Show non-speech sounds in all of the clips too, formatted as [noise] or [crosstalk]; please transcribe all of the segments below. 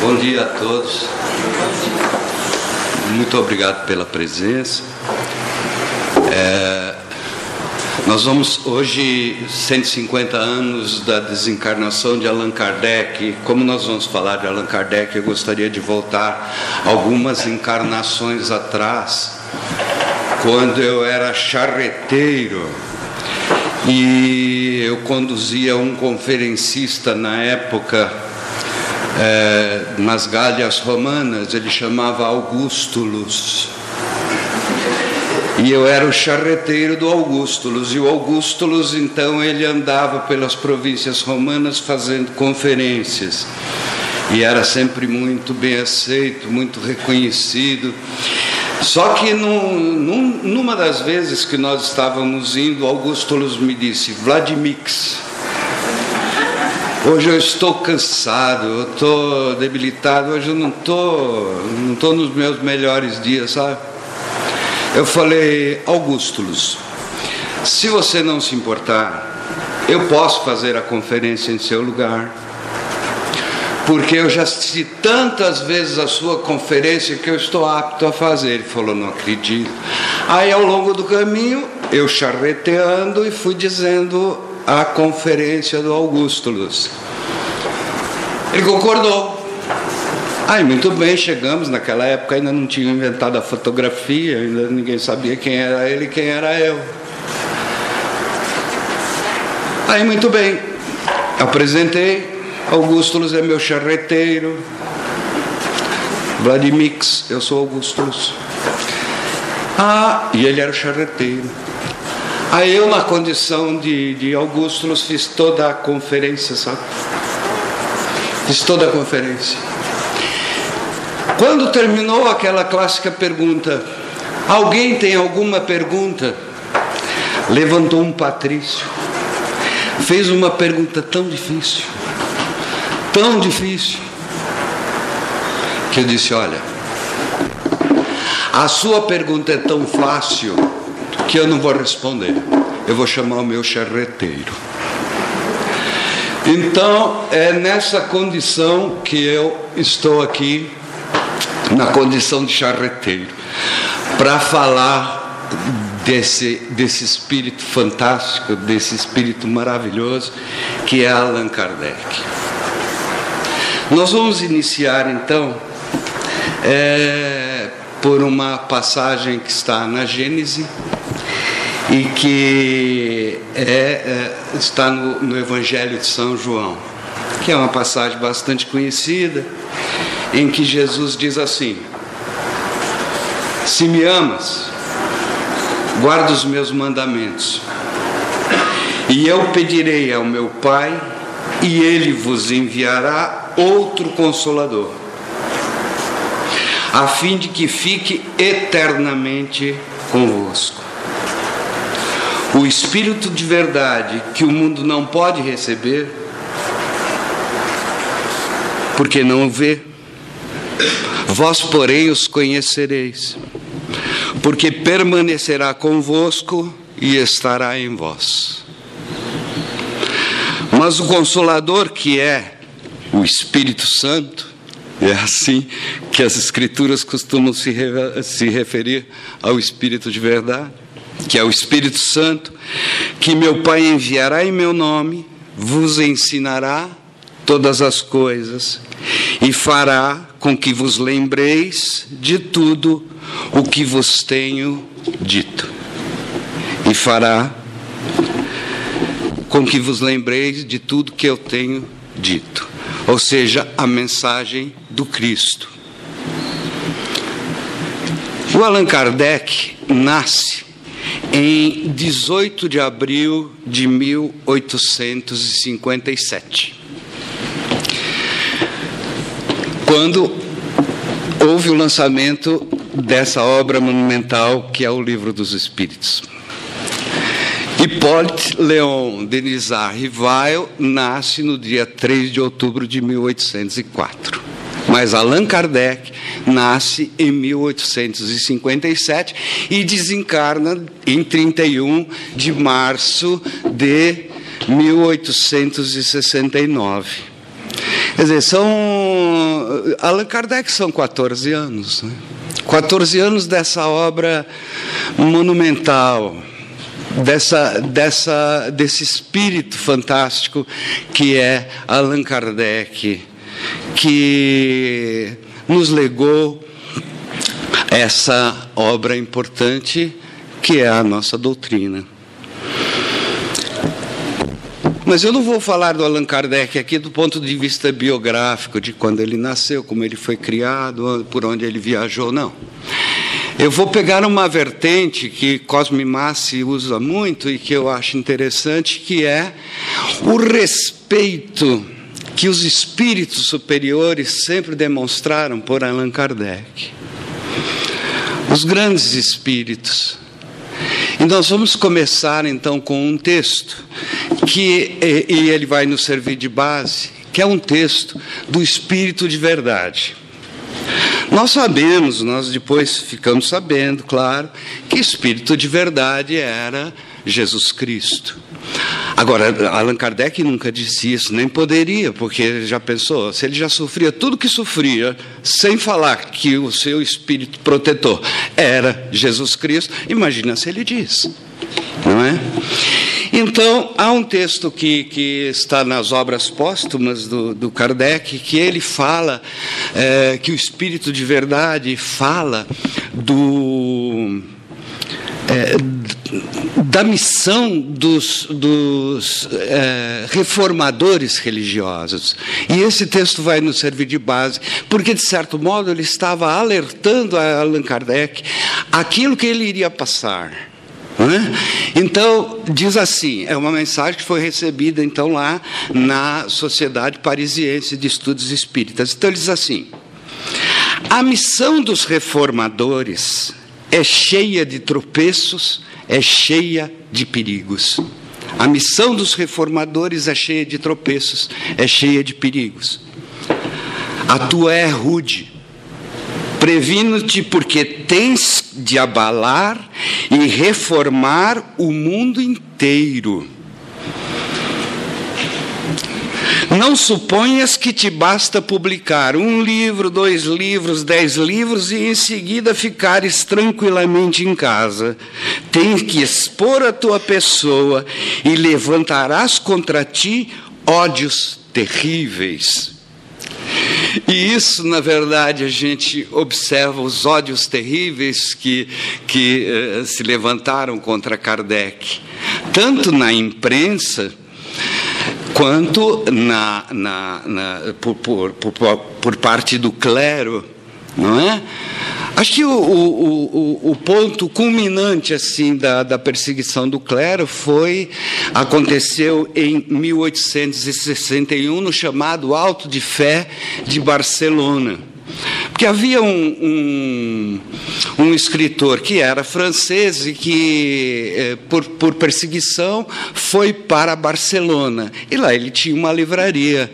Bom dia a todos. Muito obrigado pela presença. É, nós vamos hoje 150 anos da desencarnação de Allan Kardec. Como nós vamos falar de Allan Kardec, eu gostaria de voltar algumas encarnações atrás, quando eu era charreteiro e eu conduzia um conferencista na época é, nas galhas romanas, ele chamava Augustulus. E eu era o charreteiro do Augustulus. E o Augustulus, então, ele andava pelas províncias romanas fazendo conferências. E era sempre muito bem aceito, muito reconhecido. Só que num, num, numa das vezes que nós estávamos indo, Augustulus me disse: Vladimix, Hoje eu estou cansado, eu estou debilitado, hoje eu não estou não tô nos meus melhores dias, sabe? Eu falei, Augustulus, se você não se importar, eu posso fazer a conferência em seu lugar. Porque eu já assisti tantas vezes a sua conferência que eu estou apto a fazer. Ele falou, não acredito. Aí ao longo do caminho, eu charreteando e fui dizendo a conferência do Augustulus. Ele concordou. Aí, muito bem, chegamos. Naquela época ainda não tinha inventado a fotografia, ainda ninguém sabia quem era ele e quem era eu. Aí, muito bem, apresentei. Augustulus é meu charreteiro. Vladimix, eu sou Augustulus. Ah, e ele era o charreteiro. Aí eu, na condição de, de Augustus, fiz toda a conferência, sabe? Fiz toda a conferência. Quando terminou aquela clássica pergunta, alguém tem alguma pergunta? Levantou um patrício, fez uma pergunta tão difícil, tão difícil, que eu disse: Olha, a sua pergunta é tão fácil que eu não vou responder. Eu vou chamar o meu charreteiro. Então, é nessa condição que eu estou aqui, na condição de charreteiro, para falar desse, desse espírito fantástico, desse espírito maravilhoso que é Allan Kardec. Nós vamos iniciar então é, por uma passagem que está na Gênese e que é, é, está no, no Evangelho de São João, que é uma passagem bastante conhecida, em que Jesus diz assim: Se me amas, guarda os meus mandamentos, e eu pedirei ao meu Pai, e ele vos enviará outro consolador, a fim de que fique eternamente convosco o Espírito de verdade que o mundo não pode receber, porque não o vê. Vós, porém, os conhecereis, porque permanecerá convosco e estará em vós. Mas o Consolador, que é o Espírito Santo, é assim que as Escrituras costumam se, se referir ao Espírito de verdade que é o Espírito Santo, que meu Pai enviará em meu nome, vos ensinará todas as coisas e fará com que vos lembreis de tudo o que vos tenho dito. E fará com que vos lembreis de tudo que eu tenho dito. Ou seja, a mensagem do Cristo. O Allan Kardec nasce em 18 de abril de 1857. Quando houve o lançamento dessa obra monumental que é o Livro dos Espíritos. Hippolyte Léon Denisard Rivail nasce no dia 3 de outubro de 1804. Mas Allan Kardec nasce em 1857 e desencarna em 31 de março de 1869. Quer dizer, são. Allan Kardec são 14 anos. Né? 14 anos dessa obra monumental, dessa, dessa, desse espírito fantástico que é Allan Kardec, que nos legou essa obra importante que é a nossa doutrina. Mas eu não vou falar do Allan Kardec aqui do ponto de vista biográfico, de quando ele nasceu, como ele foi criado, por onde ele viajou, não. Eu vou pegar uma vertente que Cosme Massi usa muito e que eu acho interessante, que é o respeito que os espíritos superiores sempre demonstraram por Allan Kardec. Os grandes espíritos. E nós vamos começar então com um texto que e ele vai nos servir de base, que é um texto do Espírito de Verdade. Nós sabemos, nós depois ficamos sabendo, claro, que Espírito de Verdade era Jesus Cristo. Agora, Allan Kardec nunca disse isso, nem poderia, porque já pensou, se ele já sofria tudo que sofria, sem falar que o seu espírito protetor era Jesus Cristo, imagina se ele diz, não é? Então, há um texto que, que está nas obras póstumas do, do Kardec, que ele fala, é, que o Espírito de Verdade fala do. É, da missão dos, dos é, reformadores religiosos. E esse texto vai nos servir de base, porque, de certo modo, ele estava alertando a Allan Kardec aquilo que ele iria passar. É? Então, diz assim: é uma mensagem que foi recebida então lá na Sociedade Parisiense de Estudos Espíritas. Então, ele diz assim: a missão dos reformadores é cheia de tropeços, é cheia de perigos. A missão dos reformadores é cheia de tropeços, é cheia de perigos. A tua é rude. Previno-te porque tens de abalar e reformar o mundo inteiro. Não suponhas que te basta publicar um livro, dois livros, dez livros e em seguida ficares tranquilamente em casa. Tens que expor a tua pessoa e levantarás contra ti ódios terríveis. E isso, na verdade, a gente observa os ódios terríveis que, que uh, se levantaram contra Kardec, tanto na imprensa quanto na, na, na por, por, por, por parte do clero, não é? Acho que o, o, o, o, ponto culminante assim da, da perseguição do clero foi aconteceu em 1861 no chamado Alto de Fé de Barcelona. Porque havia um, um, um, escritor que era francês e que, eh, por, por perseguição, foi para Barcelona. E lá ele tinha uma livraria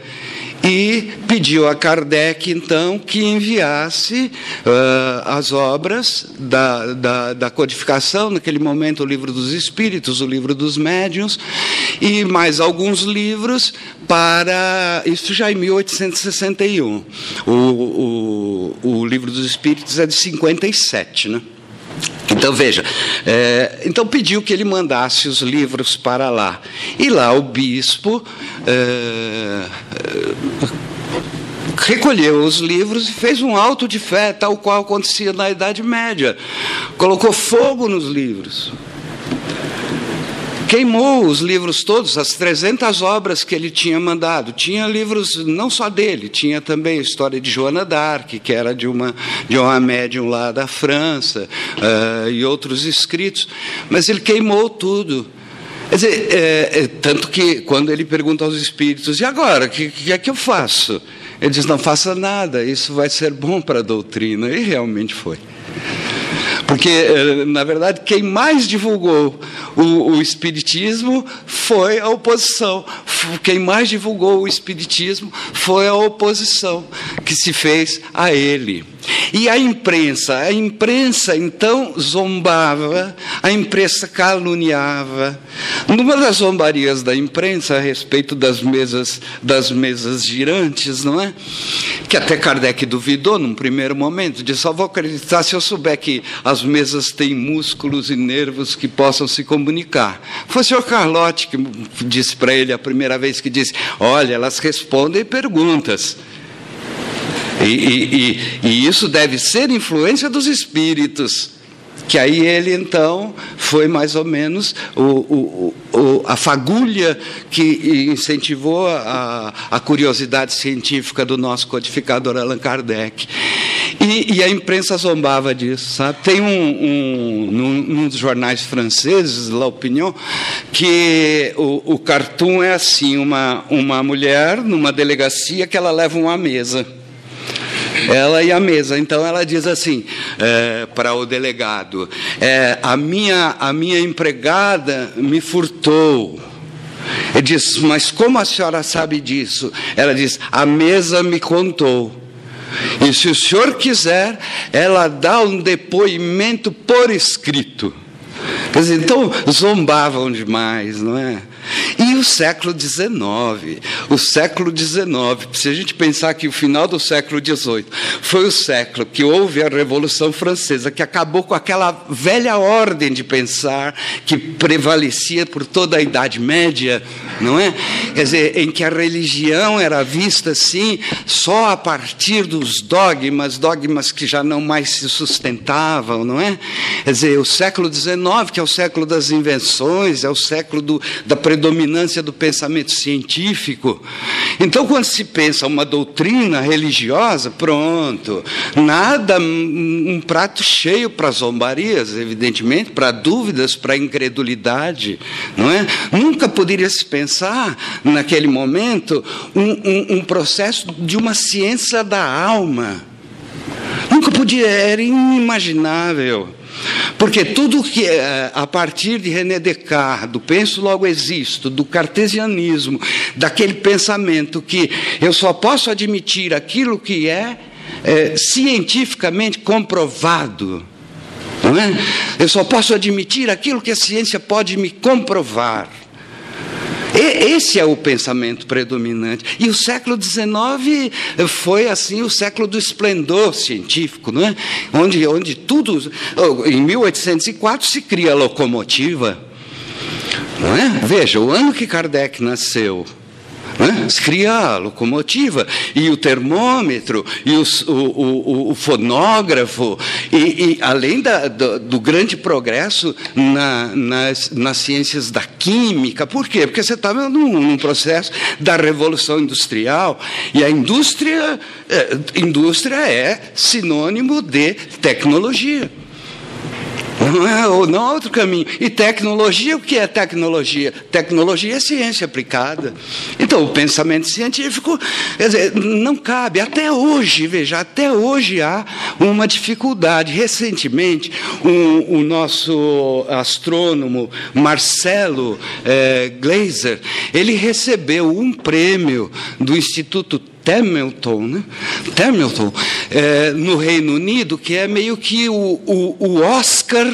e pediu a Kardec, então, que enviasse uh, as obras da, da, da, codificação, naquele momento, o livro dos Espíritos, o livro dos Médiuns, e mais alguns livros para. Isso já em 1861. O, o, o livro dos Espíritos é de 57, né? Então veja, é, então pediu que ele mandasse os livros para lá. E lá o bispo é, recolheu os livros e fez um alto de fé, tal qual acontecia na Idade Média. Colocou fogo nos livros queimou os livros todos, as 300 obras que ele tinha mandado. Tinha livros não só dele, tinha também a história de Joana d'Arc, que era de uma, de uma médium lá da França, uh, e outros escritos. Mas ele queimou tudo. Quer dizer, é, é, tanto que quando ele pergunta aos espíritos, e agora, o que, que é que eu faço? Ele diz, não faça nada, isso vai ser bom para a doutrina. E realmente foi. Porque, eh, na verdade, quem mais divulgou o, o Espiritismo foi a oposição. Quem mais divulgou o Espiritismo foi a oposição que se fez a ele. E a imprensa, a imprensa então zombava, a imprensa caluniava. Numa das zombarias da imprensa a respeito das mesas, das mesas girantes, não é? Que até Kardec duvidou num primeiro momento, disse: só vou acreditar se eu souber que as mesas têm músculos e nervos que possam se comunicar. Foi o senhor Carlotti que disse para ele a primeira vez que disse: olha, elas respondem perguntas. E, e, e, e isso deve ser influência dos espíritos. Que aí ele então foi mais ou menos o, o, o, a fagulha que incentivou a, a, curiosidade científica do nosso codificador Allan Kardec. E, e a imprensa zombava disso, sabe? Tem um, um num, num, dos jornais franceses, La Opinion, que o, o cartoon é assim: uma, uma mulher numa delegacia que ela leva uma mesa. Ela e a mesa. Então ela diz assim é, para o delegado: é, a, minha, a minha empregada me furtou. Ele diz: Mas como a senhora sabe disso? Ela diz: A mesa me contou. E se o senhor quiser, ela dá um depoimento por escrito. Quer dizer, então zombavam demais, não é? E o século XIX, o século XIX, se a gente pensar que o final do século XVIII foi o século que houve a Revolução Francesa, que acabou com aquela velha ordem de pensar que prevalecia por toda a Idade Média, não é? Quer dizer, em que a religião era vista assim só a partir dos dogmas, dogmas que já não mais se sustentavam, não é? Quer dizer, o século XIX, que é o século das invenções, é o século do, da predominância do pensamento científico. Então, quando se pensa uma doutrina religiosa, pronto, nada, um prato cheio para zombarias, evidentemente, para dúvidas, para incredulidade, não é? Nunca poderia se pensar, naquele momento, um, um, um processo de uma ciência da alma. Nunca podia, era inimaginável. Porque tudo que é a partir de René Descartes, do penso logo existo, do cartesianismo, daquele pensamento que eu só posso admitir aquilo que é, é cientificamente comprovado. Não é? Eu só posso admitir aquilo que a ciência pode me comprovar. Esse é o pensamento predominante. E o século XIX foi assim o século do esplendor científico, não é? onde, onde tudo. Em 1804 se cria a locomotiva. Não é? Veja, o ano que Kardec nasceu, né? Cria a locomotiva, e o termômetro, e os, o, o, o, fonógrafo, e, e além da, do, do, grande progresso na, nas, nas ciências da química. Por quê? Porque você estava num, num, processo da revolução industrial, e a indústria, é, indústria é sinônimo de tecnologia. Não é, não há outro caminho. E tecnologia, o que é tecnologia? Tecnologia é ciência aplicada. Então, o pensamento científico, dizer, não cabe. Até hoje, veja, até hoje há uma dificuldade. Recentemente, o nosso astrônomo Marcelo é, Glazer, ele recebeu um prêmio do Instituto Hamilton, né? Hamilton é, no Reino Unido, que é meio que o, o, o Oscar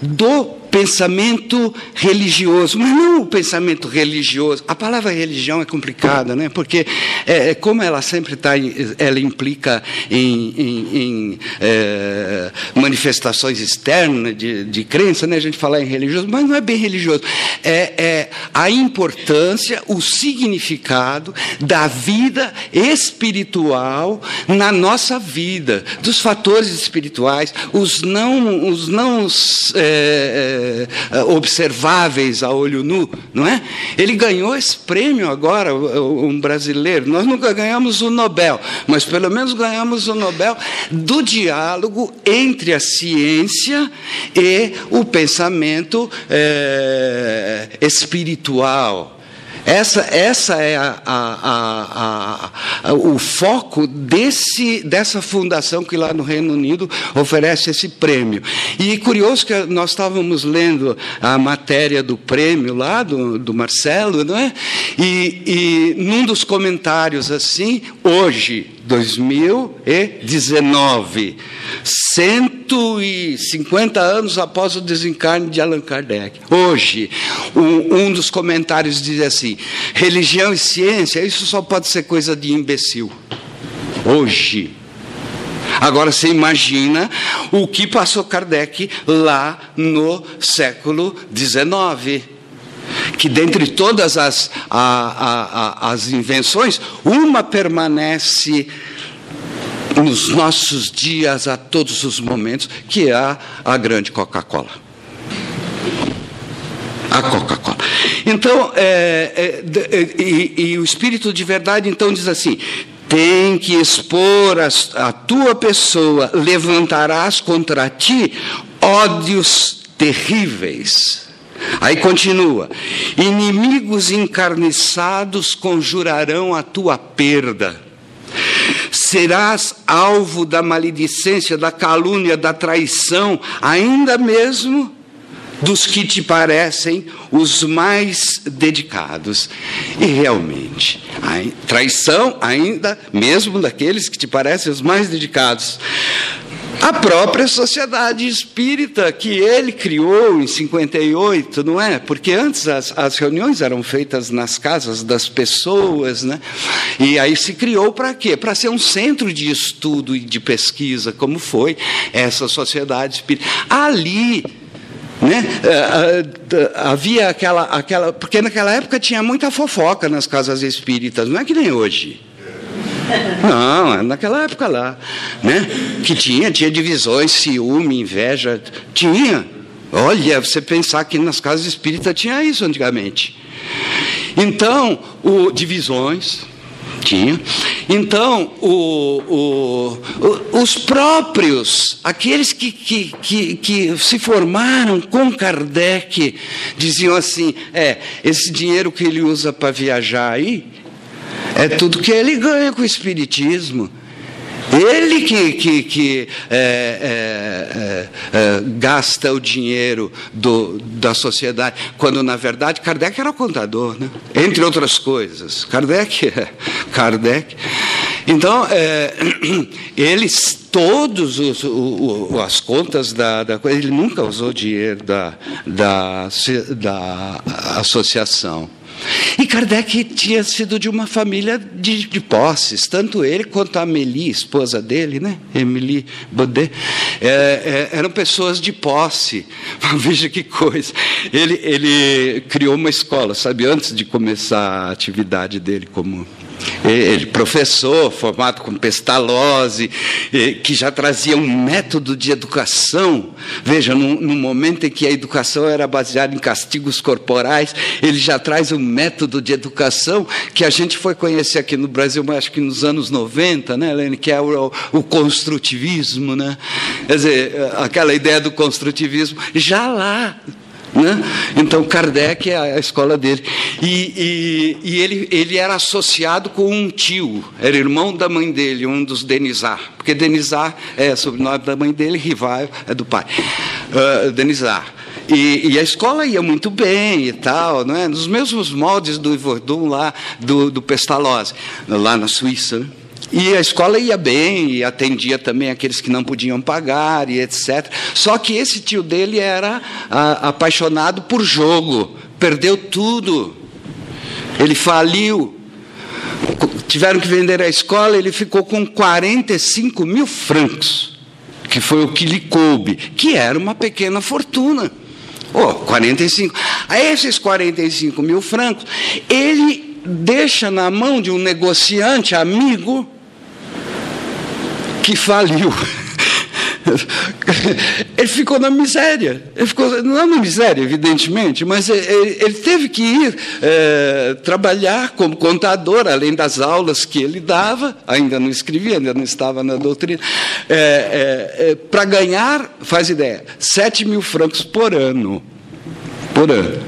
do pensamento religioso, mas não o pensamento religioso. A palavra religião é complicada, né? Porque é, é como ela sempre está, ela implica em, em, em é, manifestações externas de, de crença, né? A gente fala em religioso, mas não é bem religioso. É, é a importância, o significado da vida espiritual na nossa vida, dos fatores espirituais, os não, os não é, é, observáveis a olho nu, não é? Ele ganhou esse prêmio agora, um brasileiro. Nós nunca ganhamos o Nobel, mas pelo menos ganhamos o Nobel do diálogo entre a ciência e o pensamento é, espiritual. Essa, essa é a, a, a, o foco desse, dessa fundação que lá no Reino Unido oferece esse prêmio. E curioso que nós estávamos lendo a matéria do prêmio lá, do, do Marcelo, não é? E, e num dos comentários assim, hoje, 2019, 150 anos após o desencarne de Allan Kardec. Hoje, um, um dos comentários diz assim: religião e ciência, isso só pode ser coisa de imbecil. Hoje. Agora você imagina o que passou Kardec lá no século XIX. Que dentre todas as, a, a, a, as invenções, uma permanece nos nossos dias, a todos os momentos, que é a, a grande Coca-Cola. A Coca-Cola. Então, é, é, é, e, e o Espírito de Verdade, então, diz assim: tem que expor a, a tua pessoa, levantarás contra ti ódios terríveis. Aí continua: inimigos encarniçados conjurarão a tua perda. Serás alvo da maledicência, da calúnia, da traição, ainda mesmo dos que te parecem os mais dedicados. E realmente, a traição ainda mesmo daqueles que te parecem os mais dedicados. A própria sociedade espírita que ele criou em 58, não é? Porque antes as, as reuniões eram feitas nas casas das pessoas, né? E aí se criou para quê? Para ser um centro de estudo e de pesquisa, como foi essa sociedade espírita. Ali né? É, é, havia aquela, aquela. Porque naquela época tinha muita fofoca nas casas espíritas, não é que nem hoje. Não, é naquela época lá. Né? Que tinha, tinha divisões, ciúme, inveja. Tinha. Olha, você pensar que nas casas espíritas tinha isso antigamente. Então, o, divisões, tinha. Então, o, o, os próprios, aqueles que, que, que, que, se formaram com Kardec, diziam assim: é, esse dinheiro que ele usa para viajar aí, é tudo que ele ganha com o Espiritismo. Ele que, que, que é, é, é, é, gasta o dinheiro do, da sociedade, quando na verdade Kardec era contador, né? entre outras coisas. Kardec, [laughs] Kardec. Então, é, [clears throat] eles, todos os, o, as contas da, da ele nunca usou dinheiro da, da, da associação. E Kardec tinha sido de uma família de, de posses, tanto ele quanto a Amélie, esposa dele, né? Emily Baudet, é, é, eram pessoas de posse. [laughs] Veja que coisa. Ele, ele criou uma escola, sabe, antes de começar a atividade dele como ele, professor, formado com Pestalozzi, que já trazia um método de educação. Veja, no, momento em que a educação era baseada em castigos corporais, ele já traz um método de educação que a gente foi conhecer aqui no Brasil, acho que nos anos 90, né, Helene, que é o, o construtivismo. Né? Quer dizer, aquela ideia do construtivismo, já lá né? Então, Kardec é a escola dele. E, e, e, ele, ele era associado com um tio, era irmão da mãe dele, um dos Denizar. Porque Denizar é sobrenome da mãe dele, Rivaio é do pai. Uh, Denizar. E, e, a escola ia muito bem e tal, não é? nos mesmos moldes do Ivordun lá, do, do Pestalozzi, lá na Suíça. Né? E a escola ia bem, e atendia também aqueles que não podiam pagar, e etc. Só que esse tio dele era a, apaixonado por jogo, perdeu tudo. Ele faliu. Tiveram que vender a escola, ele ficou com 45 mil francos, que foi o que lhe coube, que era uma pequena fortuna. Oh, 45. A esses 45 mil francos, ele deixa na mão de um negociante amigo que faliu. Ele ficou na miséria. Ele ficou, não na miséria, evidentemente, mas ele, ele teve que ir é, trabalhar como contador, além das aulas que ele dava, ainda não escrevia, ainda não estava na doutrina, é, é, é para ganhar, faz ideia, 7 mil francos por ano por ano.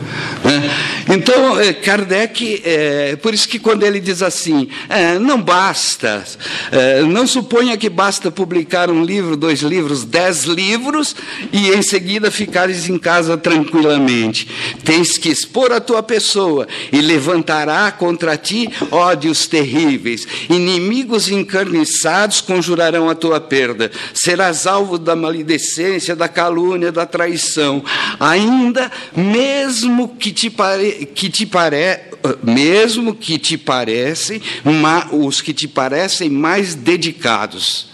Né? Então, eh, Kardec, é, por isso que quando ele diz assim, é, não basta, é, não suponha que basta publicar um livro, dois livros, dez livros e em seguida ficares em casa tranquilamente. Tens que expor a tua pessoa e levantará contra ti ódios terríveis. Inimigos encarniçados conjurarão a tua perda. Serás alvo da maledicência, da calúnia, da traição. Ainda, mesmo que te, pare, que te pare, mesmo que te parecem, os que te parecem mais dedicados.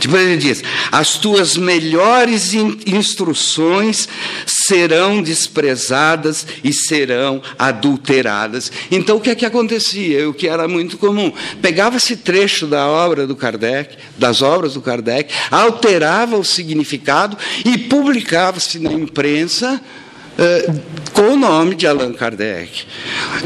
Depois ele diz: as tuas melhores instruções serão desprezadas e serão adulteradas. Então o que é que acontecia? O que era muito comum? Pegava-se trecho da obra do Kardec, das obras do Kardec, alterava o significado e publicava-se na imprensa com o nome de Allan Kardec.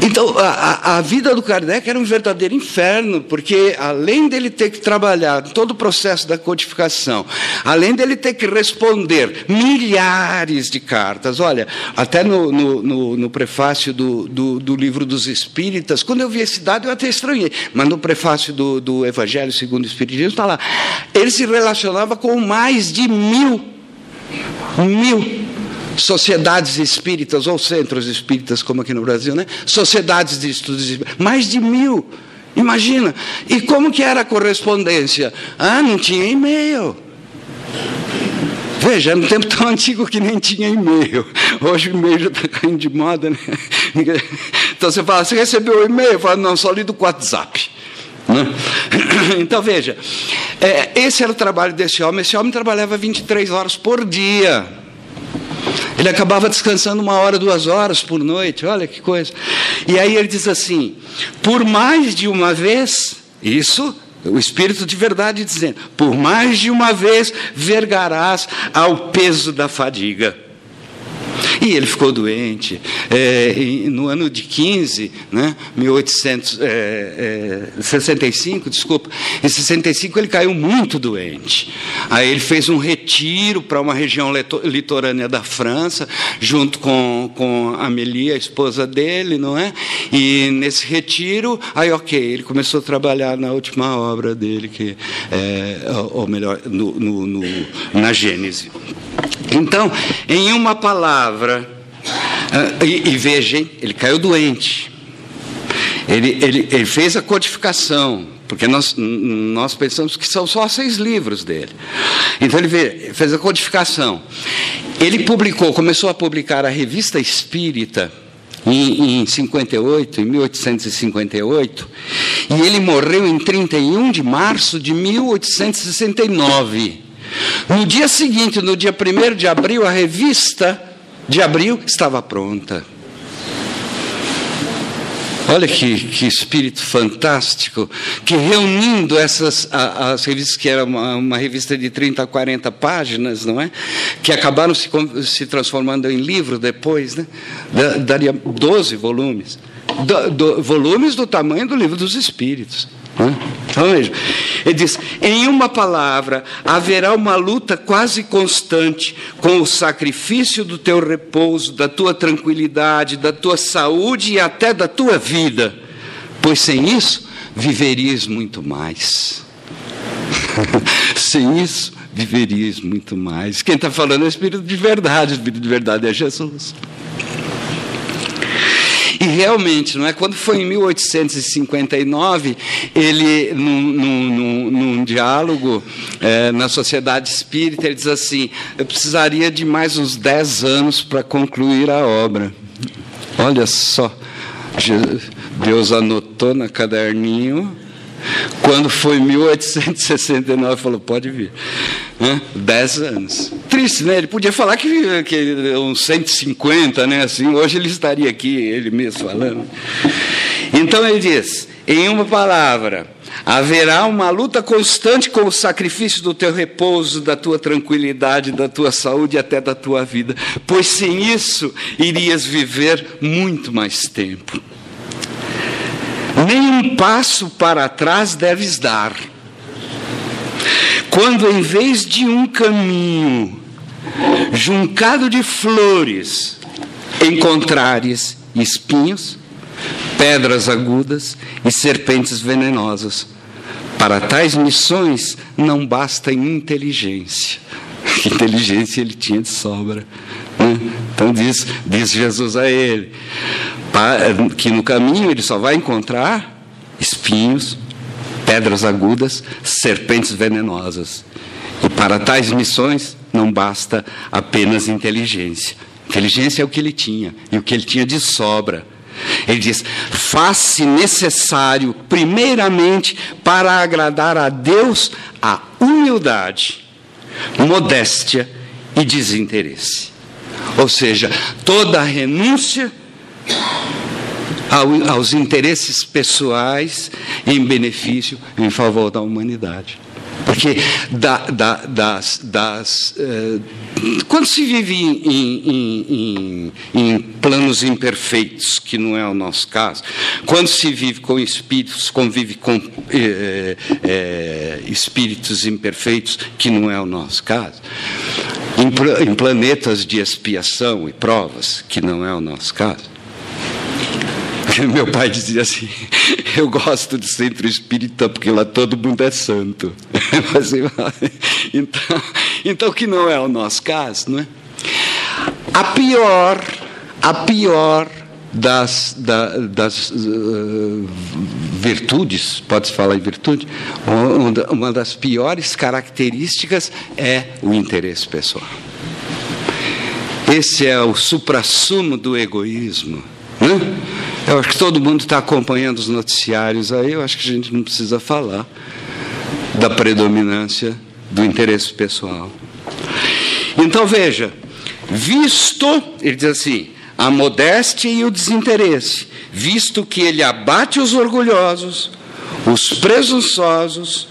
Então, a, a, vida do Kardec era um verdadeiro inferno, porque além dele ter que trabalhar todo o processo da codificação, além dele ter que responder milhares de cartas, olha, até no, no, no, no prefácio do, do, do, livro dos Espíritas, quando eu vi esse dado eu até estranhei, mas no prefácio do, do Evangelho segundo o Espiritismo está lá, ele se relacionava com mais de mil, mil sociedades espíritas ou centros espíritas, como aqui no Brasil, né? Sociedades de estudos espíritas, mais de mil. Imagina. E como que era a correspondência? Ah, não tinha e-mail. Veja, é um tempo tão antigo que nem tinha e-mail. Hoje o e-mail já está caindo de moda, né? Então você fala, você recebeu o e-mail? Eu falo, não, só li do WhatsApp. Né? Então veja, é, esse era o trabalho desse homem. Esse homem trabalhava 23 horas por dia. Ele acabava descansando uma hora, duas horas por noite, olha que coisa. E aí ele diz assim: por mais de uma vez, isso o Espírito de verdade dizendo: por mais de uma vez vergarás ao peso da fadiga. E ele ficou doente. É, no ano de 15, né, 1865, é, é, desculpa, em 65 ele caiu muito doente. Aí ele fez um retiro para uma região litorânea da França, junto com, com a Amélie, a esposa dele, não é? E nesse retiro, aí ok, ele começou a trabalhar na última obra dele, que é, ou melhor, no, no, no, na Gênese. Então, em uma palavra, ah, e, e vejam, ele caiu doente. Ele, ele, ele fez a codificação, porque nós, nós pensamos que são só seis livros dele. Então ele fez a codificação. Ele publicou, começou a publicar a revista Espírita em, em 58, em 1858, e ele morreu em 31 de março de 1869. No dia seguinte, no dia 1 de abril, a revista de abril estava pronta. Olha que, que espírito fantástico, que reunindo essas as revistas, que era uma, uma, revista de 30 a 40 páginas, não é? Que acabaram se, se transformando em livro depois, né? Daria 12 volumes. Do, do, volumes do tamanho do livro dos Espíritos. Então veja, ele diz: em uma palavra, haverá uma luta quase constante com o sacrifício do teu repouso, da tua tranquilidade, da tua saúde e até da tua vida, pois sem isso viverias muito mais. [laughs] sem isso viverias muito mais. Quem está falando é o Espírito de verdade, o Espírito de verdade é Jesus. Realmente, não é? Quando foi em 1859, ele, num, num, num diálogo é, na Sociedade Espírita, ele diz assim: Eu precisaria de mais uns 10 anos para concluir a obra. Olha só, Deus anotou na caderninho quando foi 1869, falou: pode vir. Hã? Dez anos. Triste, né? Ele podia falar que, que uns 150, né? Assim, hoje ele estaria aqui, ele mesmo falando. Então ele diz: em uma palavra, haverá uma luta constante com o sacrifício do teu repouso, da tua tranquilidade, da tua saúde e até da tua vida, pois sem isso irias viver muito mais tempo nem um passo para trás deves dar. Quando em vez de um caminho juncado de flores encontrares espinhos, pedras agudas e serpentes venenosas, para tais missões não basta inteligência. [laughs] Inteligência ele tinha de sobra. Né? Então diz, diz Jesus a ele que no caminho ele só vai encontrar espinhos, pedras agudas, serpentes venenosas. E para tais missões não basta apenas inteligência. Inteligência é o que ele tinha, e o que ele tinha de sobra. Ele diz: faz-se necessário, primeiramente, para agradar a Deus, a humildade, modéstia e desinteresse. Ou seja, toda renúncia aos interesses pessoais em benefício, em favor da humanidade. Porque da, da, das, das, eh, quando se vive em, em, em, em, planos imperfeitos, que não é o nosso caso, quando se vive com espíritos, convive com eh, eh, espíritos imperfeitos, que não é o nosso caso, em, em planetas de expiação e provas, que não é o nosso caso, meu pai dizia assim: [laughs] eu gosto de centro espírita porque lá todo mundo é santo. [laughs] [laughs] então, então, que não é o nosso caso, não é? A pior, a pior das, da, das uh, virtudes, pode-se falar em virtude, uma das piores características é o interesse pessoal. Esse é o suprassumo do egoísmo. Né? Eu acho que todo mundo está acompanhando os noticiários aí, eu acho que a gente não precisa falar da predominância do interesse pessoal. Então veja, visto, ele diz assim, a modéstia e o desinteresse, visto que ele abate os orgulhosos, os presunçosos,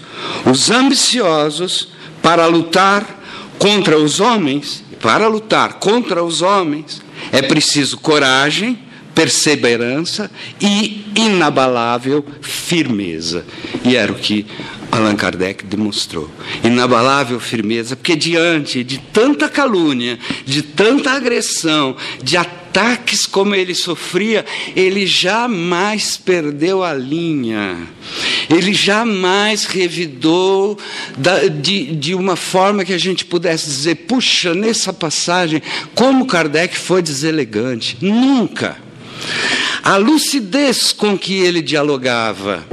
os ambiciosos, para lutar contra os homens, para lutar contra os homens, é preciso coragem, perseverança e inabalável firmeza. E era o que Allan Kardec demonstrou. Inabalável firmeza, porque diante de tanta calúnia, de tanta agressão, de ataques como ele sofria, ele jamais perdeu a linha. Ele jamais revidou da, de, de uma forma que a gente pudesse dizer, puxa, nessa passagem, como Kardec foi deselegante. Nunca. A lucidez com que ele dialogava.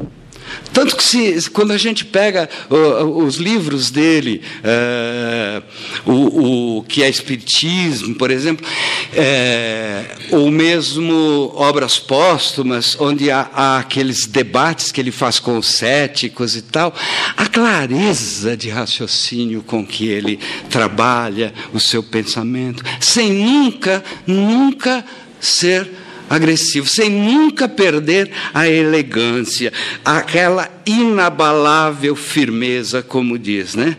Tanto que se, quando a gente pega uh, os livros dele, uh, o, o, que é Espiritismo, por exemplo, uh, ou mesmo obras póstumas, onde há, há, aqueles debates que ele faz com os céticos e tal, a clareza de raciocínio com que ele trabalha o seu pensamento, sem nunca, nunca ser agressivo, sem nunca perder a elegância, aquela inabalável firmeza, como diz, né?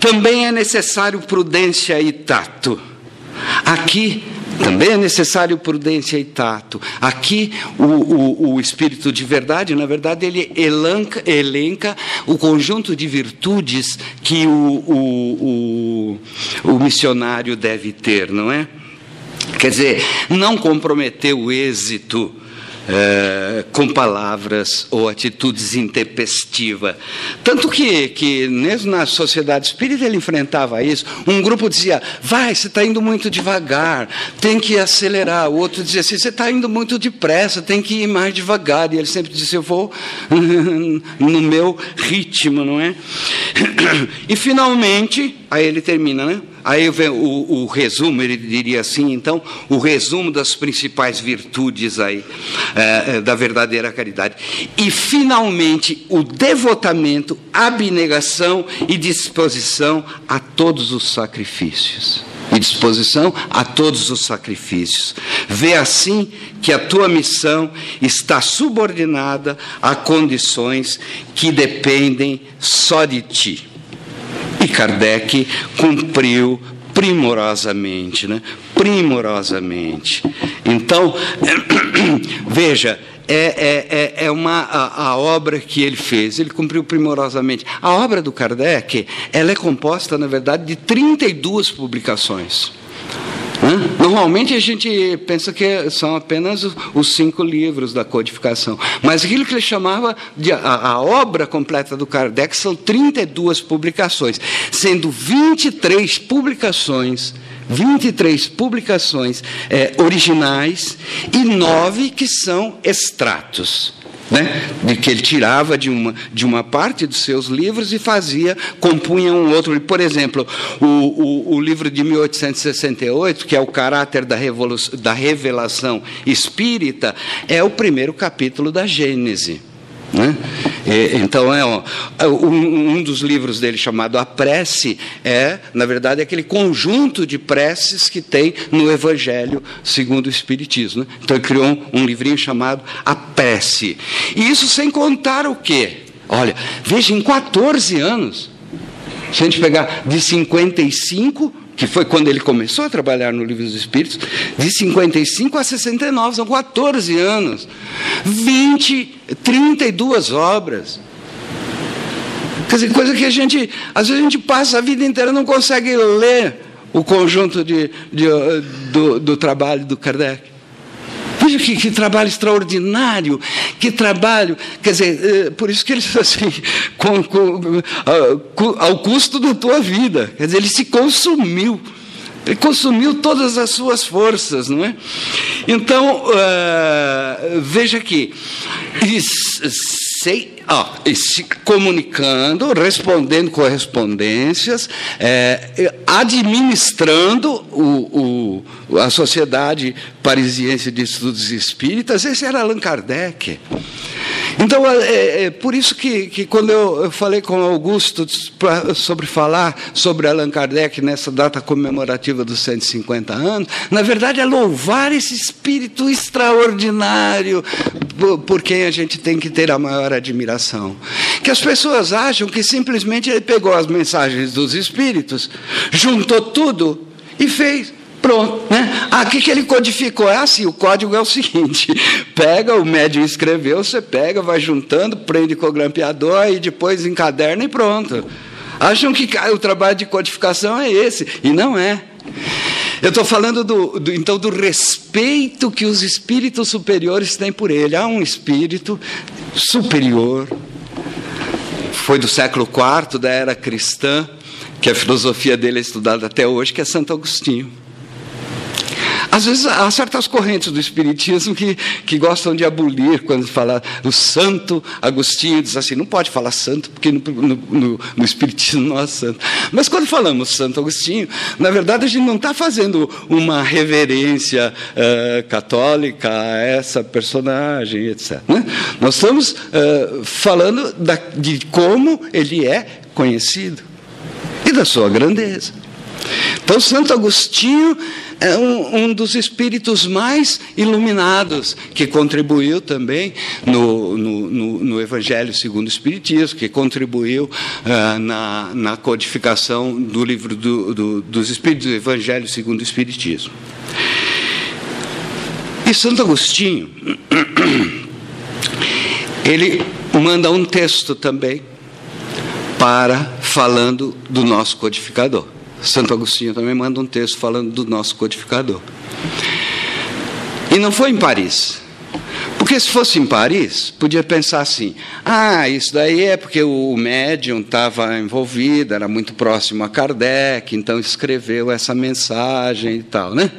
Também é necessário prudência e tato. Aqui também é necessário prudência e tato. Aqui, o, o, o, espírito de verdade, na verdade, ele elenca, elenca o conjunto de virtudes que o, o missionário deve ter, não é? Quer dizer, não comprometer o êxito é, com palavras ou atitudes intempestivas. Tanto que, que mesmo na sociedade espírita ele enfrentava isso. Um grupo dizia, vai, você está indo muito devagar, tem que acelerar. O outro dizia assim, você está indo muito depressa, tem que ir mais devagar. E ele sempre dizia, eu vou [laughs] no meu ritmo, não é? [clears throat] E finalmente, aí ele termina, né? Aí vem o, o, resumo, ele diria assim, então, o resumo das principais virtudes aí, é, da verdadeira caridade. E, finalmente, o devotamento, abnegação e disposição a todos os sacrifícios. E disposição a todos os sacrifícios. Vê assim que a tua missão está subordinada a condições que dependem só de ti. E Kardec cumpriu primorosamente, né? primorosamente. Então, [clears throat] veja, é, é, é, é uma, a, a, obra que ele fez, ele cumpriu primorosamente. A obra do Kardec, ela é composta, na verdade, de 32 publicações. Normalmente a gente pensa que são apenas os cinco livros da codificação, mas aquilo que ele chamava de a, a obra completa do Kardec são 32 publicações, sendo 23 publicações 23 publicações é, originais e nove que são extratos. Né? De que ele tirava de uma, de uma parte dos seus livros e fazia, compunha um outro. Por exemplo, o, o, o livro de 1868, que é o caráter da, da revelação espírita, é o primeiro capítulo da Gênese. Né? E, então, é, ó, um, um, dos livros dele, chamado A Prece, é, na verdade, aquele conjunto de preces que tem no Evangelho segundo o Espiritismo. Né? Então, ele criou um, um livrinho chamado A Prece. E isso sem contar o quê? Olha, veja, em 14 anos, se a gente pegar de 55 que foi quando ele começou a trabalhar no Livro dos Espíritos, de 55 a 69, são 14 anos, 20, 32 obras. Quer dizer, coisa que a gente, às vezes a gente passa a vida inteira não consegue ler o conjunto de, de, do, do trabalho do Kardec. Veja que, que, trabalho extraordinário, que trabalho, quer dizer, eh, por isso que ele [laughs] assim, com, com, ao custo da tua vida, quer dizer, ele se consumiu, ele consumiu todas as suas forças, não é? Então, uh, veja aqui, sei, ó, se comunicando, respondendo correspondências, é, administrando o, o, a Sociedade Parisiense de Estudos Espíritas, esse era Allan Kardec. Então, é, é, é por isso que, que quando eu, eu falei com Augusto pra, sobre falar sobre Allan Kardec nessa data comemorativa dos 150 anos, na verdade é louvar esse espírito extraordinário por, por quem a gente tem que ter a maior admiração. Que as pessoas acham que simplesmente ele pegou as mensagens dos espíritos, juntou tudo e fez. Pronto, né? Aqui que ele codificou é assim: o código é o seguinte: [laughs] pega, o médium escreveu, você pega, vai juntando, prende com o grampeador e depois encaderna e pronto. Acham que o trabalho de codificação é esse, e não é. Eu estou falando do, do, então do respeito que os espíritos superiores têm por ele. Há um espírito superior, foi do século IV, da era cristã, que a filosofia dele é estudada até hoje, que é Santo Agostinho. Às vezes há certas correntes do Espiritismo que, que gostam de abolir quando fala o santo Agostinho, diz assim, não pode falar santo, porque no, no, no, no Espiritismo não há santo. Mas quando falamos Santo Agostinho, na verdade a gente não está fazendo uma reverência uh, católica a essa personagem, etc. Né? Nós estamos uh, falando da, de como ele é conhecido e da sua grandeza. Então, Santo Agostinho é um, um, dos espíritos mais iluminados, que contribuiu também no, no, no, no Evangelho segundo o Espiritismo, que contribuiu uh, na, na, codificação do livro do, do, dos Espíritos, do Evangelho segundo o Espiritismo. E Santo Agostinho, [clears throat] ele manda um texto também para falando do nosso codificador. Santo Agostinho também manda um texto falando do nosso codificador. E não foi em Paris. Porque se fosse em Paris, podia pensar assim: ah, isso daí é porque o médium estava envolvido, era muito próximo a Kardec, então escreveu essa mensagem e tal, né?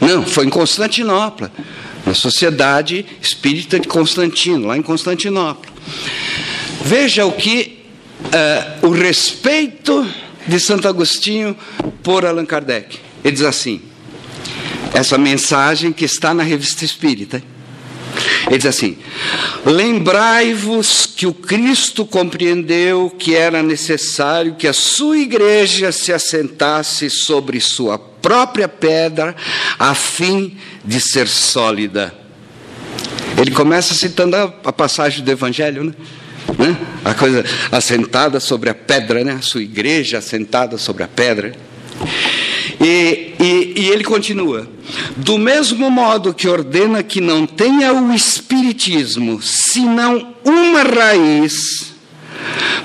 Não, foi em Constantinopla, na Sociedade Espírita de Constantino, lá em Constantinopla. Veja o que uh, o respeito de Santo Agostinho por Allan Kardec. Ele diz assim: essa mensagem que está na revista espírita. Ele diz assim: Lembrai-vos que o Cristo compreendeu que era necessário que a sua igreja se assentasse sobre sua própria pedra, a fim de ser sólida. Ele começa citando a passagem do Evangelho, né? Né? a coisa assentada sobre a pedra, né? a sua igreja assentada sobre a pedra. E, e, e, ele continua: do mesmo modo que ordena que não tenha o Espiritismo, senão uma raiz,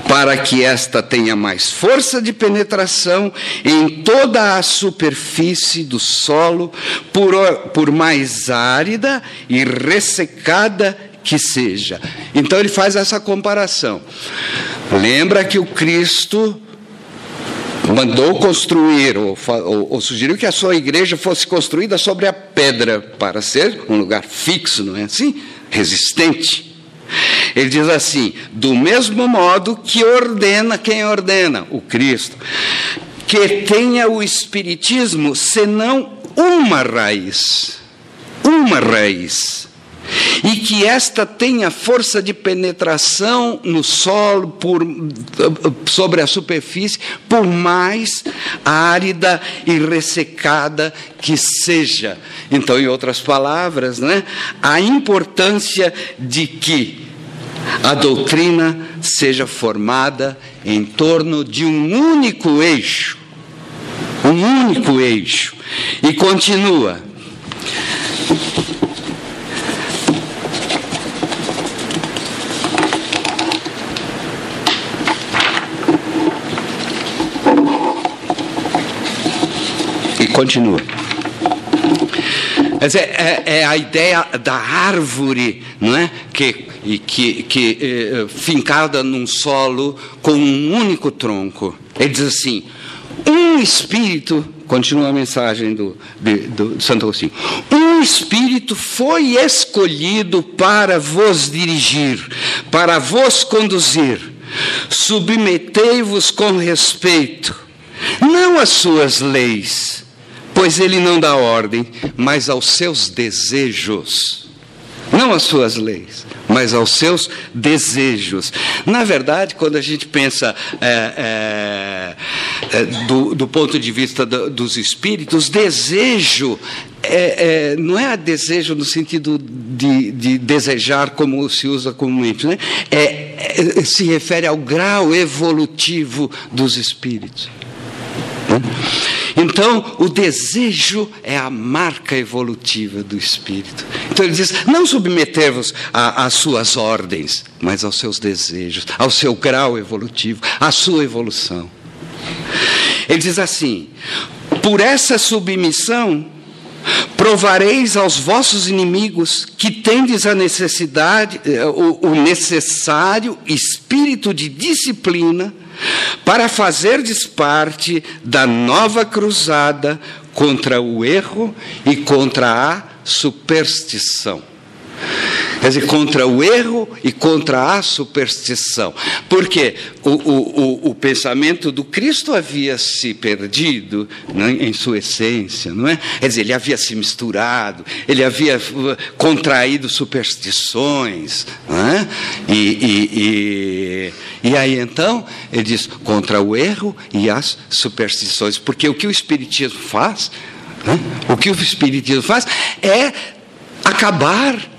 para que esta tenha mais força de penetração em toda a superfície do solo, por, por mais árida e ressecada que seja. Então ele faz essa comparação. Lembra que o Cristo mandou construir, ou, ou, ou, sugeriu que a sua igreja fosse construída sobre a pedra, para ser um lugar fixo, não é assim? Resistente. Ele diz assim: do mesmo modo que ordena quem ordena, o Cristo, que tenha o Espiritismo senão uma raiz, uma raiz e que esta tenha força de penetração no solo, por, sobre a superfície, por mais árida e ressecada que seja. Então, em outras palavras, né, a importância de que a doutrina seja formada em torno de um único eixo. Um único eixo. E continua. Continua. Dizer, é, é, a ideia da árvore, não é? Que, que, que é, fincada num solo com um único tronco. Ele diz assim: um espírito, continua a mensagem do, de, do Santo Agostinho, um espírito foi escolhido para vos dirigir, para vos conduzir. Submetei-vos com respeito, não às suas leis Pois ele não dá ordem, mas aos seus desejos. Não às suas leis, mas aos seus desejos. Na verdade, quando a gente pensa é, é, é, do, do, ponto de vista do, dos espíritos, desejo é, é, não é desejo no sentido de, de, desejar como se usa comumente, né? É, é, se refere ao grau evolutivo dos espíritos. Né? Então, o desejo é a marca evolutiva do espírito. Então, ele diz: não submeter-vos às suas ordens, mas aos seus desejos, ao seu grau evolutivo, à sua evolução. Ele diz assim: por essa submissão, provareis aos vossos inimigos que tendes a necessidade, eh, o, o necessário espírito de disciplina para fazerdes parte da nova cruzada contra o erro e contra a superstição. Quer dizer, contra o erro e contra a superstição. Porque o, o, o, pensamento do Cristo havia se perdido né, em sua essência, não é? Quer dizer, ele havia se misturado, ele havia uh, contraído superstições. Não é? e, e, e, e aí então, ele diz, contra o erro e as superstições. Porque o que o Espiritismo faz, né, o que o Espiritismo faz é acabar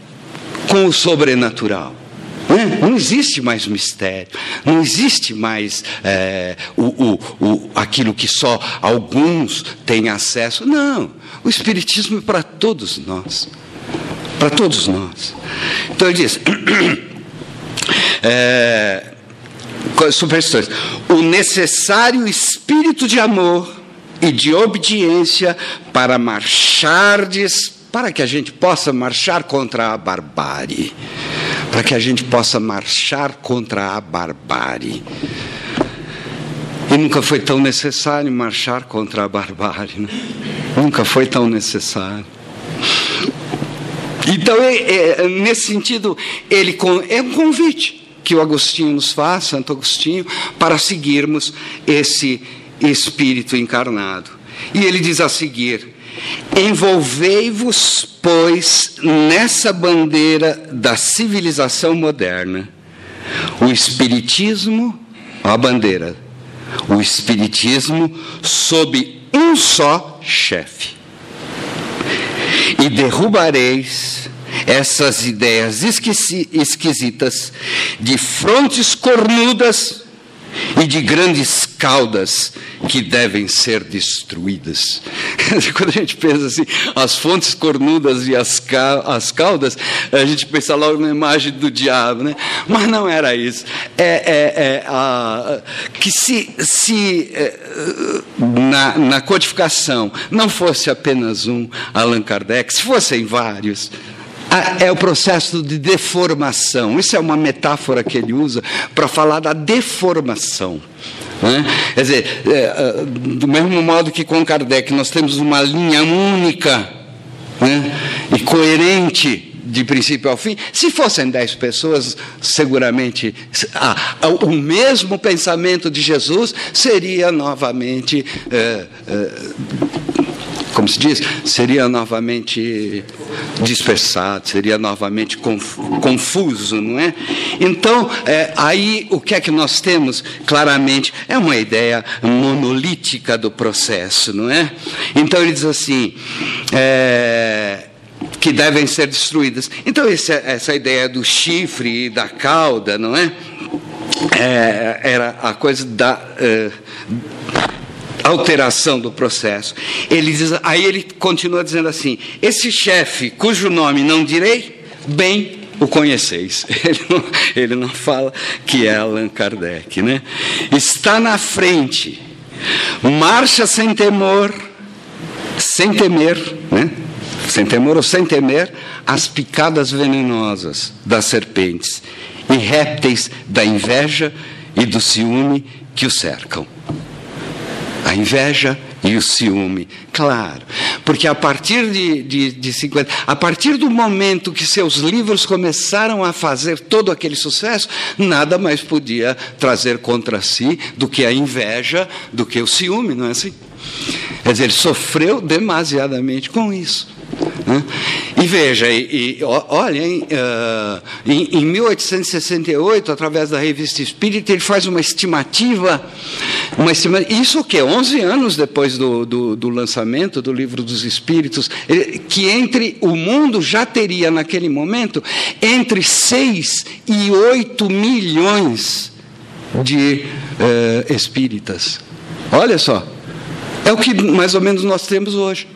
com o sobrenatural. Né? Não existe mais mistério, não existe mais é, o, o, o, aquilo que só alguns têm acesso. Não, o Espiritismo é para todos nós. Para todos nós. Então ele diz: [clears throat] é, superstições, o necessário espírito de amor e de obediência para marchardes para que a gente possa marchar contra a barbárie. Para que a gente possa marchar contra a barbárie. E nunca foi tão necessário marchar contra a barbárie. Né? Nunca foi tão necessário. Então, é, é, nesse sentido, ele é um convite que o Agostinho nos faz, Santo Agostinho, para seguirmos esse espírito encarnado. E ele diz a seguir: Envolvei-vos, pois, nessa bandeira da civilização moderna. O Espiritismo, a bandeira, o Espiritismo sob um só chefe. E derrubareis essas ideias esquisitas de frontes cornudas e de grandes caudas que devem ser destruídas. [laughs] Quando a gente pensa assim, as fontes cornudas e as, ca as caudas, a gente pensa logo na imagem do diabo, né? Mas não era isso. É, é, é a, que se, se é, na, na codificação não fosse apenas um Allan Kardec, se fossem vários, é o processo de deformação. Isso é uma metáfora que ele usa para falar da deformação. Né? Quer dizer, é, é, do mesmo modo que com Kardec nós temos uma linha única né? e coerente de princípio ao fim. Se fossem dez pessoas, seguramente ah, o mesmo pensamento de Jesus seria novamente. Eh, eh, como se diz, seria novamente dispersado, seria novamente confuso, não é? Então, é, aí o que é que nós temos claramente é uma ideia monolítica do processo, não é? Então ele diz assim. É, que devem ser destruídas. Então, essa, essa ideia do chifre e da cauda, não é? é era a coisa da. Alteração do processo. Ele diz, aí ele continua dizendo assim: esse chefe, cujo nome não direi, bem o conheceis. [laughs] Ele não, ele não fala que é Allan Kardec, né? Está na frente, marcha sem temor, sem temer, né? Sem temor ou sem temer as picadas venenosas das serpentes e répteis da inveja e do ciúme que o cercam a inveja e o ciúme. Claro, porque a partir de, de, de 50, a partir do momento que seus livros começaram a fazer todo aquele sucesso, nada mais podia trazer contra si do que a inveja, do que o ciúme, não é assim? Quer dizer, ele sofreu demasiadamente com isso. Né? E veja, e, e, olhem, uh, em, em 1868, através da revista Espírita, ele faz uma estimativa, uma estimativa isso o quê? 11 anos depois do, do, do lançamento do Livro dos Espíritos, que entre o mundo já teria naquele momento entre 6 e 8 milhões de uh, espíritas. Olha só, é o que mais ou menos nós temos hoje.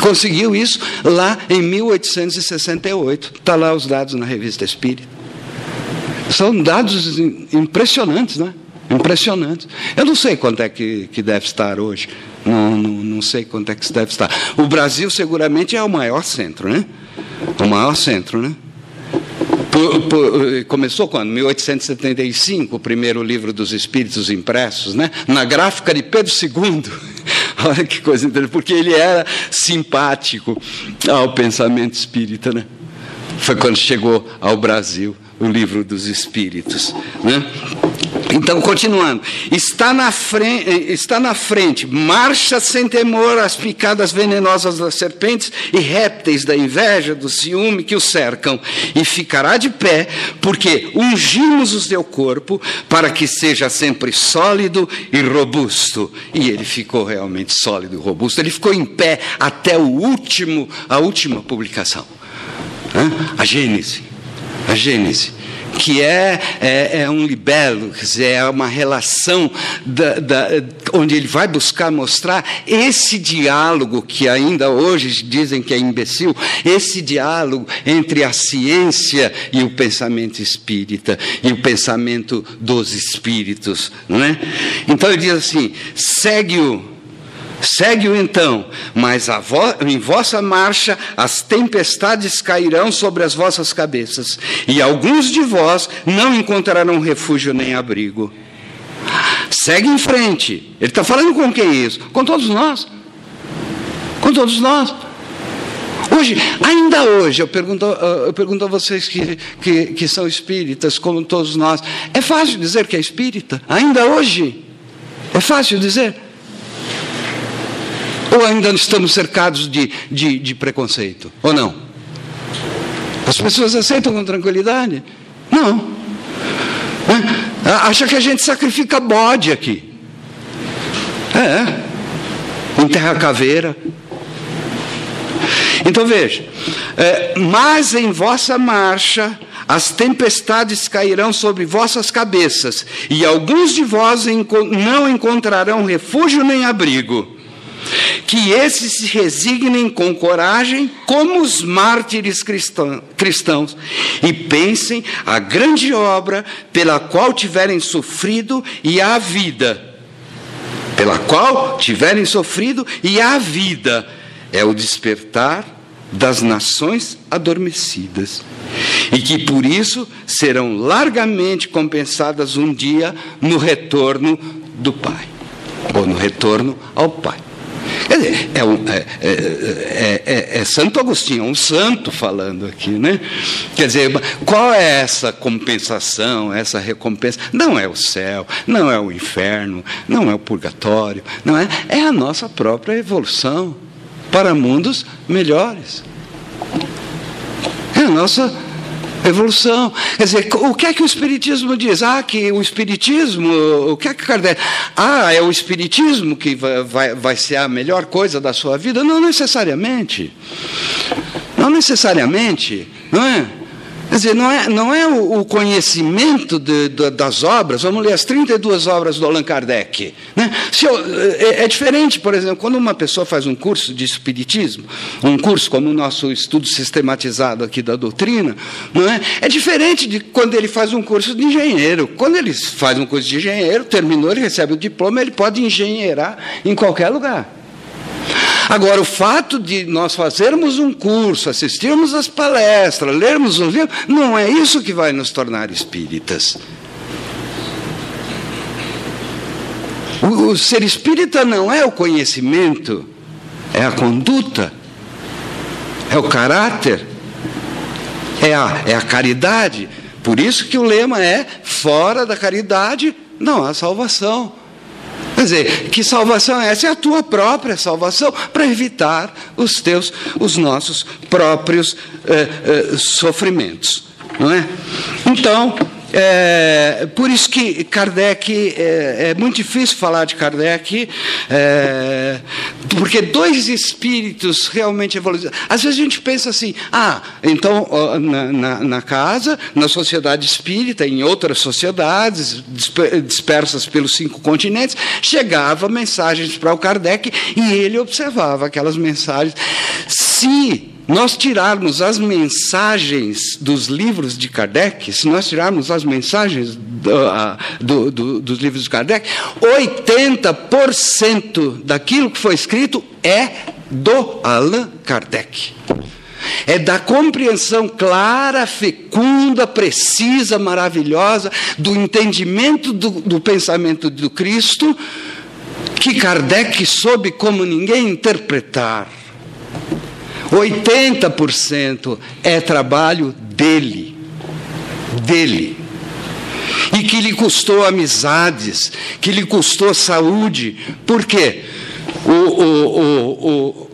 Conseguiu isso lá em 1868. Está lá os dados na revista Espírita. São dados impressionantes, né? Impressionantes. Eu não sei quanto é que, que deve estar hoje. Não, não, não sei quanto é que deve estar. O Brasil seguramente é o maior centro, né? O maior centro, né? Por, por, começou quando? 1875, o primeiro livro dos Espíritos impressos, né? na gráfica de Pedro II. [laughs] Olha que coisa interessante, porque ele era simpático ao pensamento espírita. Né? Foi quando chegou ao Brasil o livro dos Espíritos. Né? Então, continuando, está na, frente, está na frente, marcha sem temor às picadas venenosas das serpentes e répteis da inveja, do ciúme que o cercam, e ficará de pé, porque ungimos o seu corpo para que seja sempre sólido e robusto. E ele ficou realmente sólido e robusto, ele ficou em pé até o último, a última publicação. A Gênese. A Gênese que é, é, é um libelo, quer dizer, é uma relação da, da, onde ele vai buscar mostrar esse diálogo que ainda hoje dizem que é imbecil, esse diálogo entre a ciência e o pensamento espírita, e o pensamento dos espíritos. Não é? Então ele diz assim: segue-o Segue-o então, mas vo em vossa marcha as tempestades cairão sobre as vossas cabeças, e alguns de vós não encontrarão refúgio nem abrigo. Segue em frente. Ele está falando com quem isso? Com todos nós. Com todos nós. Hoje, ainda hoje, eu pergunto, eu pergunto a vocês que, que, que são espíritas, como todos nós, é fácil dizer que é espírita? Ainda hoje? É fácil dizer? Ou ainda estamos cercados de, de, de preconceito? Ou não? As pessoas aceitam com tranquilidade? Não. É? Acha que a gente sacrifica bode aqui. É. Enterra caveira. Então veja, é, mas em vossa marcha as tempestades cairão sobre vossas cabeças, e alguns de vós não encontrarão refúgio nem abrigo que esses se resignem com coragem, como os mártires cristãos, e pensem a grande obra pela qual tiverem sofrido e a vida. Pela qual tiverem sofrido e a vida é o despertar das nações adormecidas, e que por isso serão largamente compensadas um dia no retorno do Pai, ou no retorno ao Pai. Quer dizer, é, um, é, é, é, é, Santo Agostinho, um santo falando aqui, né? Quer dizer, qual é essa compensação, essa recompensa? Não é o céu, não é o inferno, não é o purgatório, não é? É a nossa própria evolução para mundos melhores. É a nossa evolução. Quer dizer, o que é que o Espiritismo diz? Ah, que o Espiritismo, o que é que Kardec. Ah, é o Espiritismo que vai, vai, vai ser a melhor coisa da sua vida? Não necessariamente. Não necessariamente, não é? Quer dizer, não é, não é o, conhecimento de, de, das obras, vamos ler as 32 obras do Allan Kardec. Né? Eu, é, é, diferente, por exemplo, quando uma pessoa faz um curso de Espiritismo, um curso como o nosso estudo sistematizado aqui da doutrina, não é? é diferente de quando ele faz um curso de engenheiro. Quando ele faz um curso de engenheiro, terminou, ele recebe o diploma, ele pode engenheirar em qualquer lugar. Agora, o fato de nós fazermos um curso, assistirmos às palestras, lermos livro, não é isso que vai nos tornar espíritas. O, o ser espírita não é o conhecimento, é a conduta, é o caráter, é a, é a caridade. Por isso que o lema é: fora da caridade não há salvação. Quer dizer, que salvação é essa? É a tua própria salvação para evitar os teus, os nossos próprios eh, eh, sofrimentos, não é? Então, é, por isso que Kardec, é, é, muito difícil falar de Kardec, é, porque dois espíritos realmente evoluídos. Às vezes a gente pensa assim, ah, então na, na, na casa, na sociedade espírita, em outras sociedades, dispersas pelos cinco continentes, chegava mensagens para o Kardec e ele observava aquelas mensagens. Se nós tirarmos as mensagens dos livros de Kardec, se nós tirarmos as mensagens do, do, do, dos livros de Kardec, 80% daquilo que foi escrito é do Allan Kardec. É da compreensão clara, fecunda, precisa, maravilhosa, do entendimento do, do pensamento do Cristo, que Kardec soube como ninguém interpretar. 80% é trabalho dele. Dele. E que lhe custou amizades, que lhe custou saúde. Por quê? O, o, o,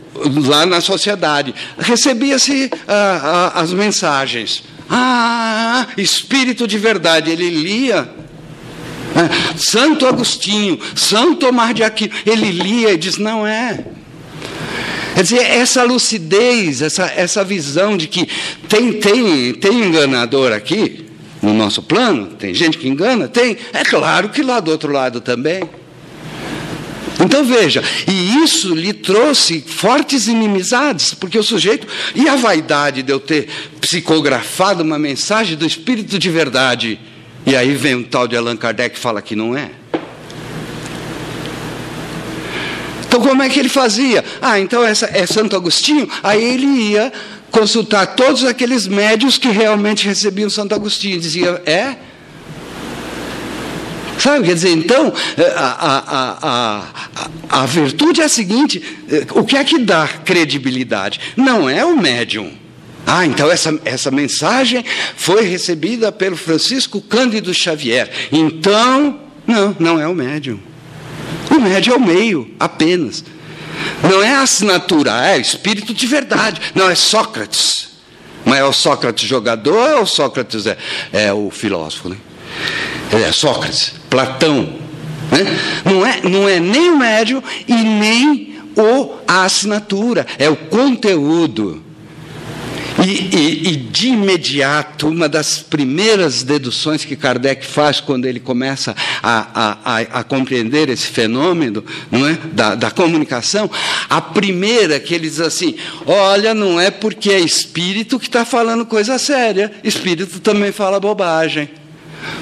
lá na sociedade, recebia-se ah, ah, as mensagens. Ah, espírito de verdade, ele lia. Ah, Santo Agostinho, Santo Tomar de Aquino, ele lia e diz: não é. Quer dizer, essa lucidez, essa, essa visão de que tem, tem, tem enganador aqui, no nosso plano, tem gente que engana? Tem. É claro que lá do outro lado também. Então veja, e isso lhe trouxe fortes inimizades, porque o sujeito, e a vaidade de eu ter psicografado uma mensagem do Espírito de verdade, e aí vem um tal de Allan Kardec e fala que não é. Então, como é que ele fazia? Ah, então essa é Santo Agostinho. Aí ele ia consultar todos aqueles médios que realmente recebiam Santo Agostinho. Dizia, é? Sabe, quer dizer, então, eh, a, a, a, a, virtude é a seguinte: eh, o que é que dá credibilidade? Não é o médium. Ah, então essa, essa mensagem foi recebida pelo Francisco Cândido Xavier. Então, não, não é o médium. O médio é o meio, apenas. Não é a assinatura, é espírito de verdade. Não, é Sócrates. Mas é o Sócrates jogador ou o Sócrates é, é o filósofo? Né? É Sócrates, Platão. Né? Não, é, não é nem o médio e nem o, a assinatura, é o conteúdo. E, e, e, de imediato, uma das primeiras deduções que Kardec faz quando ele começa a, a, a compreender esse fenômeno não é? da, da comunicação, a primeira que ele diz assim: olha, não é porque é espírito que está falando coisa séria, espírito também fala bobagem.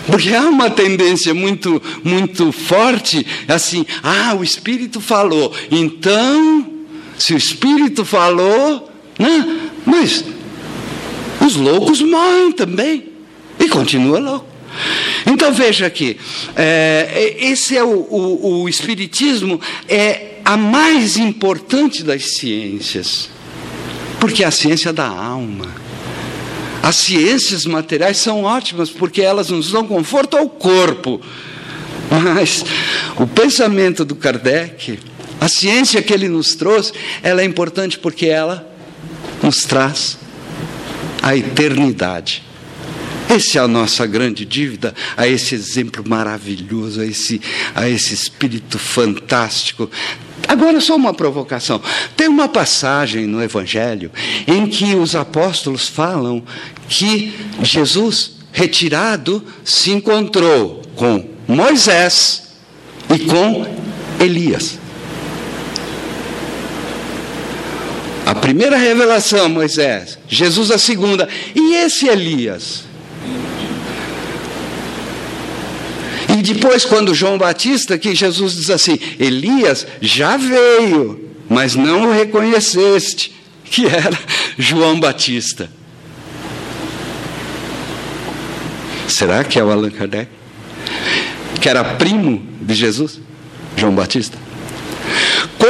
Porque há uma tendência muito, muito forte, assim, ah, o Espírito falou, então, se o Espírito falou, né? mas os loucos morrem também. E continua louco. Então veja aqui, é, esse é o, o, o Espiritismo, é a mais importante das ciências, porque é a ciência da alma. As ciências materiais são ótimas porque elas nos dão conforto ao corpo. Mas o pensamento do Kardec, a ciência que ele nos trouxe, ela é importante porque ela nos traz a eternidade. Essa é a nossa grande dívida, a esse exemplo maravilhoso, a esse, a esse espírito fantástico. Agora, só uma provocação. Tem uma passagem no Evangelho em que os apóstolos falam que Jesus, retirado, se encontrou com Moisés e com Elias. A primeira revelação, Moisés, Jesus a segunda, e esse Elias? E depois, quando João Batista, que Jesus diz assim: Elias já veio, mas não o reconheceste, que era [laughs] João Batista. Será que é o Allan Kardec? Que era primo de Jesus? João Batista?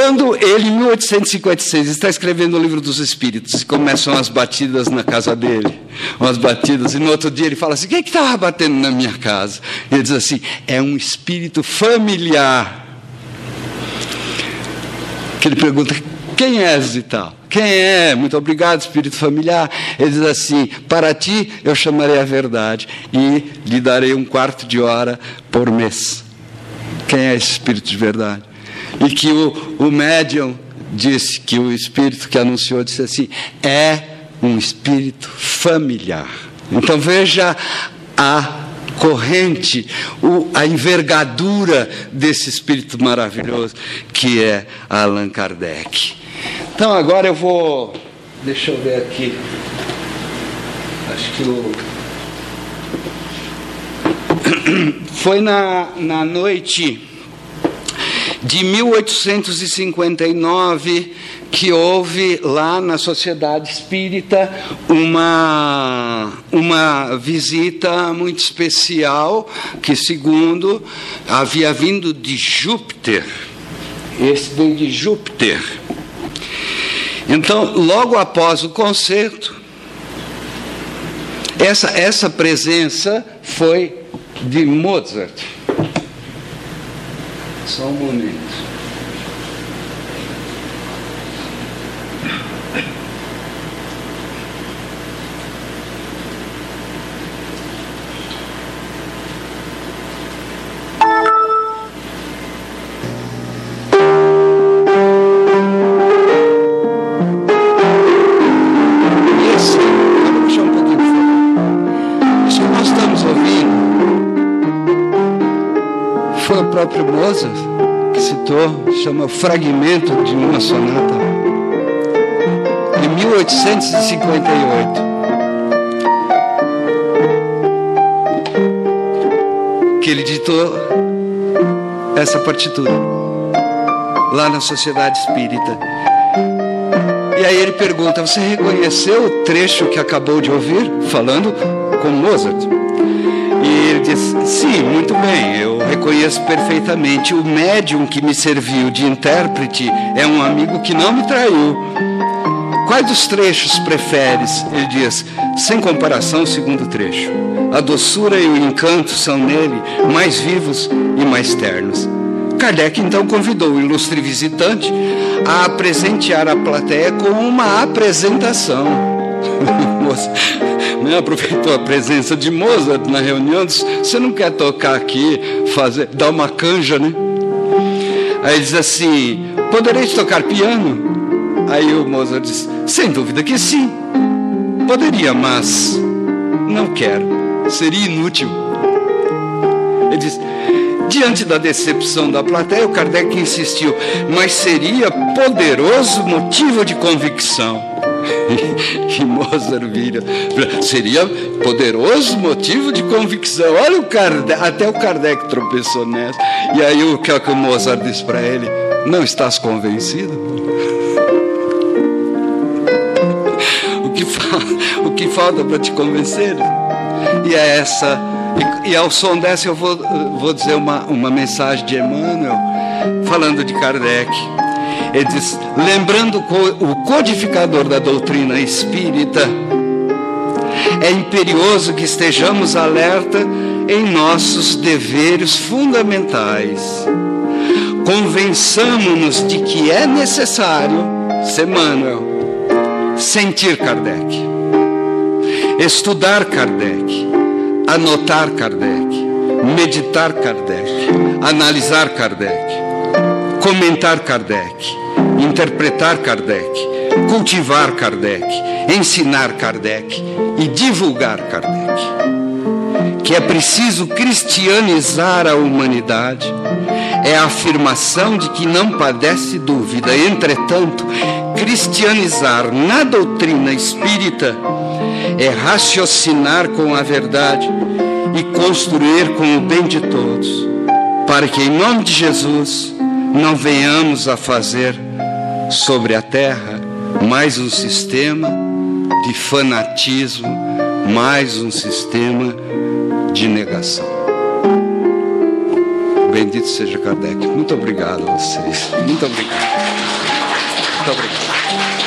Quando ele, em 1856, está escrevendo o livro dos Espíritos começam as batidas na casa dele, umas batidas, e no outro dia ele fala assim: quem é que estava batendo na minha casa? E ele diz assim: é um espírito familiar. Que ele pergunta: quem és e tal? Quem é? Muito obrigado, espírito familiar. Ele diz assim: Para ti eu chamarei a verdade e lhe darei um quarto de hora por mês. Quem é esse espírito de verdade? E que o, o médium disse, que o espírito que anunciou disse assim: é um espírito familiar. Então veja a corrente, o, a envergadura desse espírito maravilhoso que é Allan Kardec. Então agora eu vou. Deixa eu ver aqui. Acho que o. [coughs] Foi na, na noite de 1859 que houve lá na Sociedade Espírita uma, uma visita muito especial, que, segundo, havia vindo de Júpiter. Esse veio de Júpiter. Então, logo após o concerto, essa, essa presença foi de Mozart. Só um próprio Mozart que citou, chama Fragmento de uma Sonata, de 1858. Que ele ditou essa partitura lá na Sociedade Espírita. E aí ele pergunta: Você reconheceu o trecho que acabou de ouvir, falando com Mozart? E ele diz: Sim, muito bem, eu reconheço perfeitamente. O médium que me serviu de intérprete é um amigo que não me traiu. Quais dos trechos preferes? Ele diz: Sem comparação, o segundo trecho. A doçura e o encanto são nele mais vivos e mais ternos. Kardec então convidou o ilustre visitante a presentear a plateia com uma apresentação. [laughs] Né, aproveitou a presença de Mozart na reunião, disse, você não quer tocar aqui, fazer, dar uma canja, né? Aí diz assim, podereis tocar piano? Aí o Mozart diz, sem dúvida que sim. Poderia, mas não quero. Seria inútil. Ele diz, Diante da decepção da plateia, o Kardec insistiu, mas seria poderoso motivo de convicção. [laughs] que Mozart vira, seria poderoso motivo de convicção. Olha o Kardec, até o Kardec tropeçou nessa. E aí o que, é o Mozart disse para ele? Não estás convencido? O que, o que falta para te convencer? E é essa e, e, ao som dessa eu vou, vou dizer uma, uma mensagem de Emmanuel, falando de Kardec. Ele diz: lembrando o codificador da doutrina espírita, é imperioso que estejamos alerta em nossos deveres fundamentais. Convençamos-nos de que é necessário, Semmanuel, sentir Kardec, estudar Kardec, anotar Kardec, meditar Kardec, analisar Kardec, comentar Kardec, interpretar Kardec, cultivar Kardec, ensinar Kardec e divulgar Kardec. Que é preciso cristianizar a humanidade é a afirmação de que não padece dúvida. Entretanto, cristianizar na doutrina espírita é raciocinar com a verdade e construir com o bem de todos, para que, em nome de Jesus, não venhamos a fazer sobre a terra mais um sistema de fanatismo, mais um sistema de negação. Bendito seja Kardec. Muito obrigado a vocês. Muito obrigado. Muito obrigado.